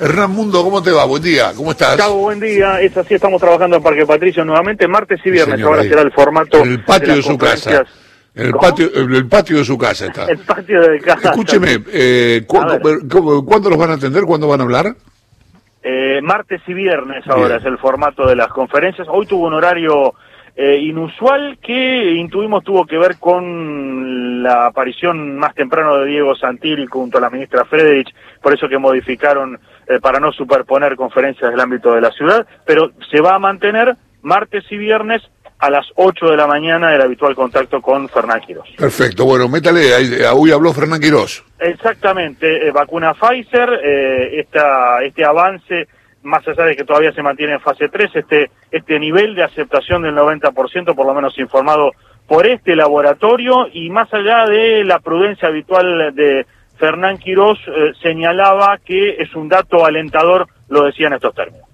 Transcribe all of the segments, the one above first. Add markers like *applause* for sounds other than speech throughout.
Hernán Mundo, ¿cómo te va? Buen día, ¿cómo estás? Chavo, buen día. Es así, estamos trabajando en Parque Patricio nuevamente, martes y viernes. señor, Ahora ahí. será el formato. En el patio de, las su casa. En el ¿Cómo? patio, en el patio de su casa está. *laughs* El patio de casa. Escúcheme, eh, ¿cu- A ver. cu- ¿cuándo los van a atender? ¿Cuándo van a hablar? Eh, martes y viernes ahora Bien. es el formato de las conferencias. Hoy tuvo un horario eh, inusual que intuimos tuvo que ver con la aparición más temprano de Diego Santilli junto a la ministra Frederich, por eso que modificaron eh, para no superponer conferencias del ámbito de la ciudad, pero se va a mantener martes y viernes a las 8 de la mañana el habitual contacto con Fernán Quirós. Perfecto, bueno, métale, ahí, hoy habló Fernán Quirós. Exactamente, eh, vacuna Pfizer, eh, esta, este avance, más allá de que todavía se mantiene en fase 3, este, este nivel de aceptación del 90%, por lo menos informado por este laboratorio, y más allá de la prudencia habitual de Fernán Quirós, eh, señalaba que es un dato alentador, lo decía en estos términos.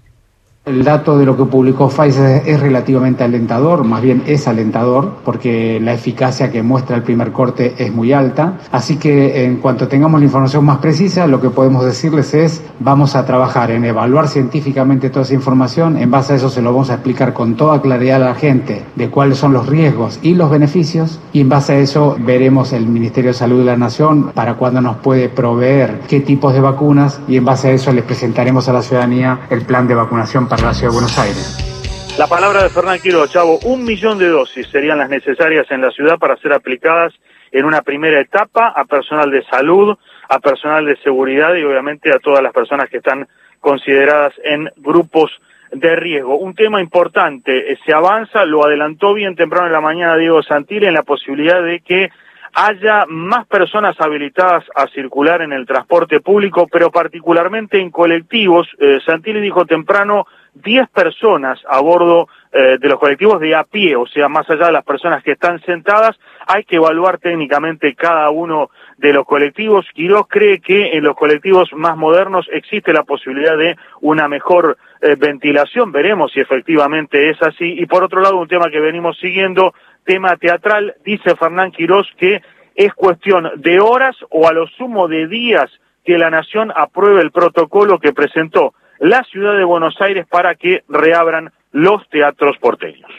El dato de lo que publicó Pfizer es relativamente alentador, más bien es alentador, porque la eficacia que muestra el primer corte es muy alta. Así que en cuanto tengamos la información más precisa, lo que podemos decirles es, vamos a trabajar en evaluar científicamente toda esa información, en base a eso se lo vamos a explicar con toda claridad a la gente de cuáles son los riesgos y los beneficios, y en base a eso veremos el Ministerio de Salud de la Nación para cuándo nos puede proveer qué tipos de vacunas, y en base a eso les presentaremos a la ciudadanía el plan de vacunación para de Buenos Aires. La palabra de Fernán Quiroz, Chavo, un millón de dosis serían las necesarias en la ciudad para ser aplicadas en una primera etapa a personal de salud, a personal de seguridad y obviamente a todas las personas que están consideradas en grupos de riesgo. Un tema importante, eh, se avanza, lo adelantó bien temprano en la mañana Diego Santilli en la posibilidad de que haya más personas habilitadas a circular en el transporte público, pero particularmente en colectivos. Eh, Santilli dijo temprano 10 personas a bordo eh, de los colectivos de a pie, o sea, más allá de las personas que están sentadas, hay que evaluar técnicamente cada uno de los colectivos. Quirós cree que en los colectivos más modernos existe la posibilidad de una mejor eh, ventilación, veremos si efectivamente es así. Y por otro lado, un tema que venimos siguiendo, tema teatral, dice Fernán Quirós que es cuestión de horas o a lo sumo de días que la Nación apruebe el protocolo que presentó la ciudad de Buenos Aires para que reabran los teatros porteños.